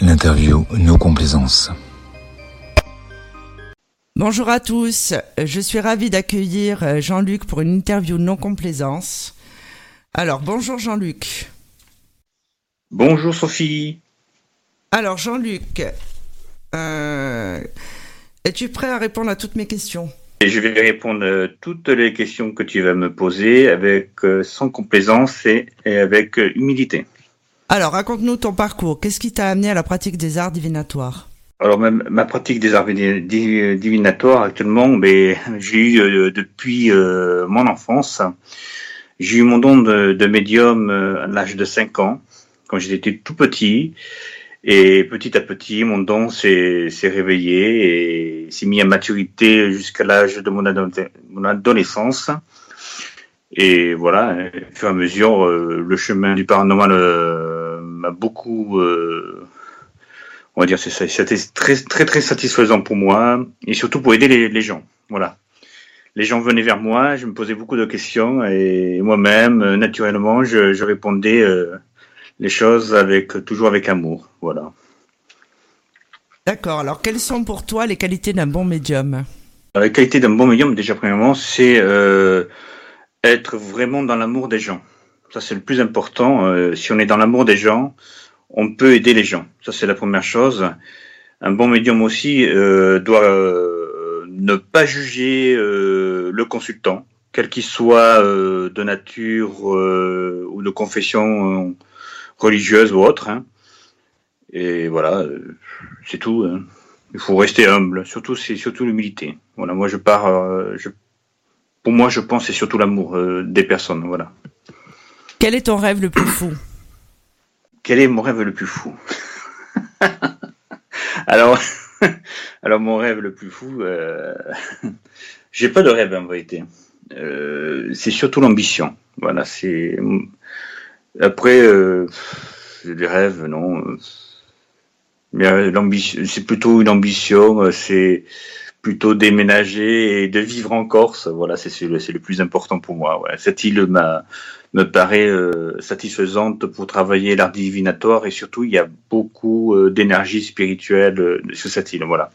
L'interview No Complaisance. Bonjour à tous, je suis ravie d'accueillir euh, Jean-Luc pour une interview non complaisance. Alors bonjour Jean-Luc. Bonjour Sophie. Alors Jean-Luc, euh, es-tu prêt à répondre à toutes mes questions? Et Je vais répondre à toutes les questions que tu vas me poser avec euh, sans complaisance et, avec humilité. Alors raconte-nous ton parcours. Qu'est-ce qui t'a amené à la pratique des arts divinatoires? Alors ma, pratique des arts divinatoires actuellement, mais j'ai eu euh, depuis euh, mon enfance, j'ai eu mon don de, médium euh, à l'âge de 5 ans, quand j'étais tout petit, et petit à petit mon don s'est réveillé et s'est mis à maturité jusqu'à l'âge de mon, adolescence. Et voilà, au fur et à mesure, le chemin du paranormal m'a beaucoup on va dire. C'était très très très satisfaisant pour moi et surtout pour aider les, gens. Voilà. Les gens venaient vers moi, je me posais beaucoup de questions et moi-même, euh, naturellement, je, répondais euh, les choses avec toujours avec amour. Voilà. D'accord. Alors, quelles sont pour toi les qualités d'un bon médium? Les qualités d'un bon médium, déjà premièrement, c'est euh, être vraiment dans l'amour des gens. Ça, c'est le plus important. si on est dans l'amour des gens, on peut aider les gens. Ça, c'est la première chose. Un bon médium aussi euh, doit euh, ne pas juger euh, le consultant, quel qu'il soit de nature ou de confession religieuse ou autre. Hein. Et voilà, c'est tout. Hein. Il faut rester humble. Surtout, c'est surtout l'humilité. Voilà, moi, je pars. Pour moi, je pense c'est surtout l'amour des personnes. Voilà. Quel est ton rêve le plus fou? Quel est mon rêve le plus fou? Alors, alors mon rêve le plus fou, euh, j'ai pas de rêve en vérité. Euh, c'est surtout l'ambition. Voilà, c'est après euh, des rêves, non. Mais euh, l'ambition, c'est plutôt une ambition. C'est plutôt déménager et de vivre en Corse. Voilà, c'est le, le plus important pour moi. Cette île m'a me paraît euh, satisfaisante pour travailler l'art divinatoire et surtout il y a beaucoup euh, d'énergie spirituelle euh, sur cette île. Voilà.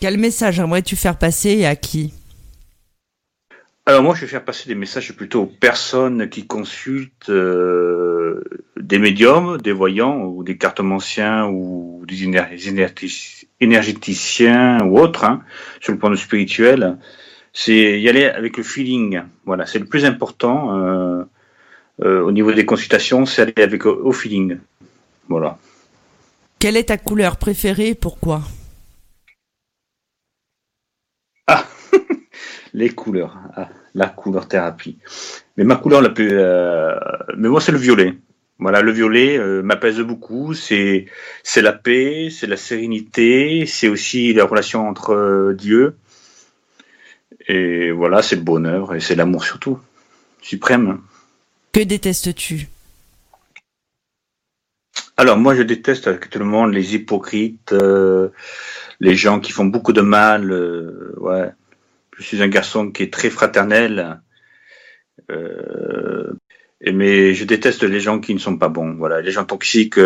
Quel message aimerais-tu faire passer et à qui? Alors moi, je vais faire passer des messages plutôt aux personnes qui consultent des médiums, des voyants ou des cartomanciens ou des énergéticiens ou autres hein, sur le plan spirituel c'est y aller avec le feeling. Voilà, c'est le plus important euh, euh, au niveau des consultations, c'est aller avec au, feeling. Voilà. Quelle est ta couleur préférée et pourquoi? Ah, les couleurs. Ah, la couleur thérapie. Mais ma couleur la plus, euh, mais moi c'est le violet. Voilà, le violet m'apaise beaucoup. C'est c'est la paix, c'est la sérénité, c'est aussi la relation entre Dieu et voilà, c'est le bonheur et c'est l'amour surtout, suprême. Que détestes-tu? Alors moi, je déteste actuellement les hypocrites, euh, les gens qui font beaucoup de mal. Euh, ouais, je suis un garçon qui est très fraternel. Euh, mais je déteste les gens qui ne sont pas bons. Voilà, les gens toxiques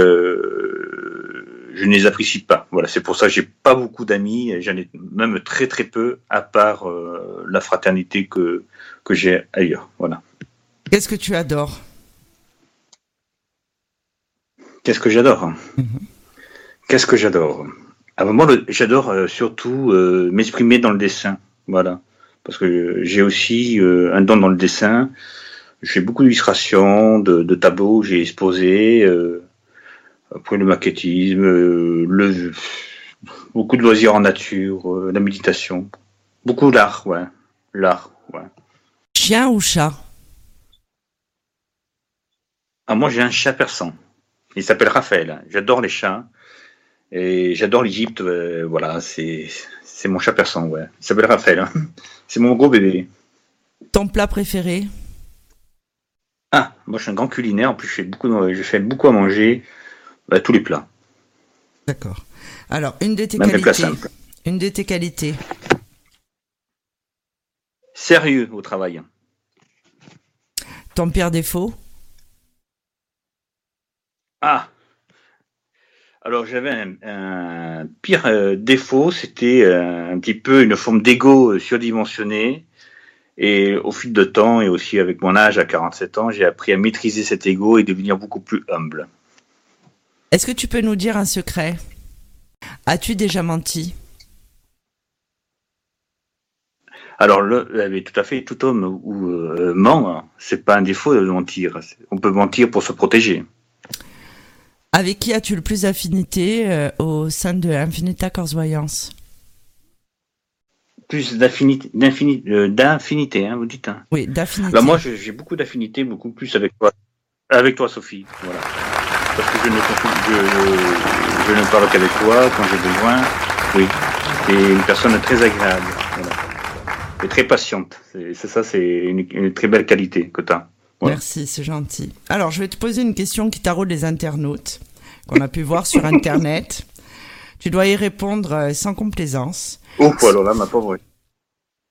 je ne les apprécie pas. Voilà, c'est pour ça que j'ai pas beaucoup d'amis, j'en ai même très très peu, à part euh, la fraternité que que j'ai ailleurs. Voilà. Qu'est-ce que tu adores? Qu'est-ce que j'adore? Mhm. Qu'est-ce que j'adore? Ah, Moi, j'adore euh, surtout euh, m'exprimer dans le dessin. Voilà, parce que j'ai aussi un don dans le dessin. J'ai beaucoup d'illustrations, de, de, tableaux, j'ai exposé. Après le maquettisme, euh, le, beaucoup de loisirs en nature, euh, la méditation, beaucoup d'art, ouais, l'art, ouais. Chien ou chat? Ah moi j'ai un chat persan. Il s'appelle Raphaël. J'adore les chats et j'adore l'Égypte. Euh, voilà, c'est c'est mon chat persan, ouais. Il s'appelle Raphaël. Hein. C'est mon gros bébé. Ton plat préféré? Ah, moi je suis un grand culinaire. En plus, je fais beaucoup, je fais beaucoup à manger. Bah, tous les plats. D'accord. Alors, une de tes qualités. Une de tes qualités. Sérieux au travail. Ton pire défaut? Ah Alors j'avais un, pire euh, défaut, c'était euh, un petit peu une forme d'ego euh, surdimensionné. Et au fil de temps, et aussi avec mon âge à 47 ans, j'ai appris à maîtriser cet ego et devenir beaucoup plus humble. Est-ce que tu peux nous dire un secret? As-tu déjà menti? Alors, le, tout à fait, tout homme ou ment, hein, c'est pas un défaut de mentir. On peut mentir pour se protéger. Avec qui as-tu le plus d'affinité euh, au sein de Infinita Corse Voyance Plus d'affinité, euh, d'infinité, hein, vous dites. Hein. Oui, d'affinité. Bah, moi, j'ai beaucoup d'affinité, beaucoup plus avec toi, avec toi, Sophie. Voilà. Parce que je ne, je, je ne parle qu'avec toi quand j'ai besoin. Oui, c'est une personne très agréable. Voilà. Et très patiente. C'est ça, c'est une, une, très belle qualité que tu as. Merci, c'est gentil. Alors, je vais te poser une question qui taraude les internautes, qu'on a pu voir sur Internet. Tu dois y répondre euh, sans complaisance. Oh, alors là, ma pauvre.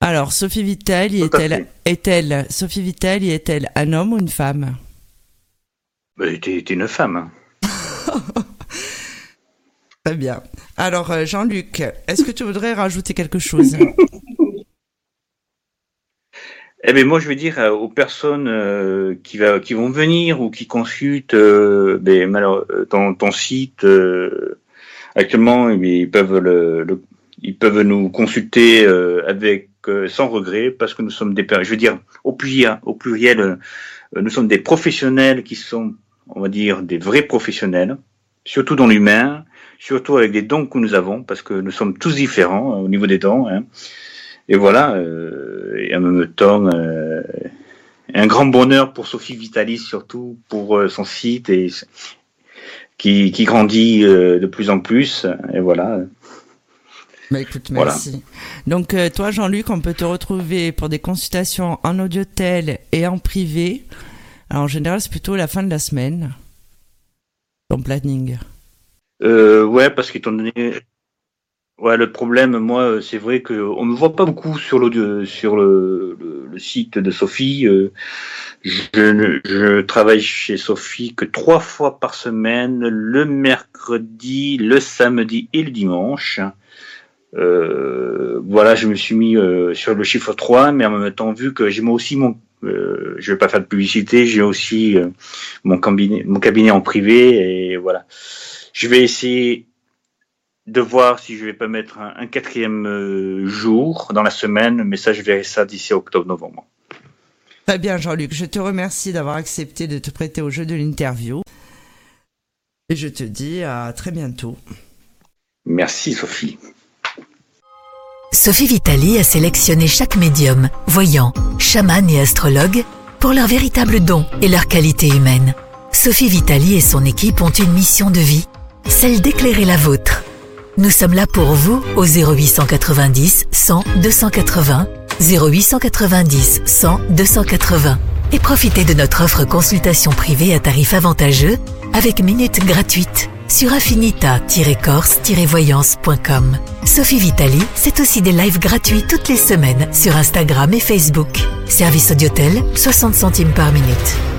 Alors, Sophie Vitali est-elle, est-elle, Sophie Vitali est-elle un homme ou une femme? Bah, T'es une femme. Très bien. Alors, euh, Jean-Luc, est-ce que tu voudrais rajouter quelque chose? eh bien, moi, je veux dire euh, aux personnes euh, qui, vont venir ou qui consultent euh, ben, ton, ton, site actuellement, eh ils peuvent ils peuvent nous consulter avec sans regret parce que nous sommes des je veux dire au pluriel, au pluriel nous sommes des professionnels qui sont on va dire des vrais professionnels surtout dans l'humain surtout avec les dons que nous avons parce que nous sommes tous différents hein, au niveau des dons hein. Et voilà, euh, et en même temps, euh, un grand bonheur pour Sophie Vitalis, surtout pour euh, son site et qui, qui grandit euh, de plus en plus. Et voilà. Bah écoute, merci. Donc toi, Jean-Luc, on peut te retrouver pour des consultations en audiotel et en privé. Alors en général, c'est plutôt la fin de la semaine. Ton planning. Euh, ouais, parce qu'étant donné Ouais, le problème, moi, c'est vrai que on me voit pas beaucoup sur l'audio, sur le, le, site de Sophie. Euh, je, je travaille chez Sophie que trois fois par semaine, le mercredi, le samedi et le dimanche. Euh, voilà, je me suis mis euh, sur le chiffre 3, mais en même temps, vu que j'ai moi aussi mon, euh, je vais pas faire de publicité, j'ai aussi euh, mon cabinet, mon cabinet en privé, et voilà. Je vais essayer de voir si je vais pas mettre un, quatrième euh, jour dans la semaine, mais ça, je verrai ça d'ici octobre-novembre. Très bien, Jean-Luc. Je te remercie d'avoir accepté de te prêter au jeu de l'interview. Et je te dis à très bientôt. Merci, Sophie. Sophie Vitali a sélectionné chaque médium, voyant, chaman et astrologue pour leur véritable don et leur qualité humaine. Sophie Vitali et son équipe ont une mission de vie, celle d'éclairer la vôtre nous sommes là pour vous au 0890 100 280, 0890 100 280 et profitez de notre offre consultation privée à tarif avantageux avec minutes gratuites sur affinita-corse-voyance.com. Sophie Vitali, c'est aussi des lives gratuits toutes les semaines sur Instagram et Facebook. Service Audiotel, 60 centimes par minute.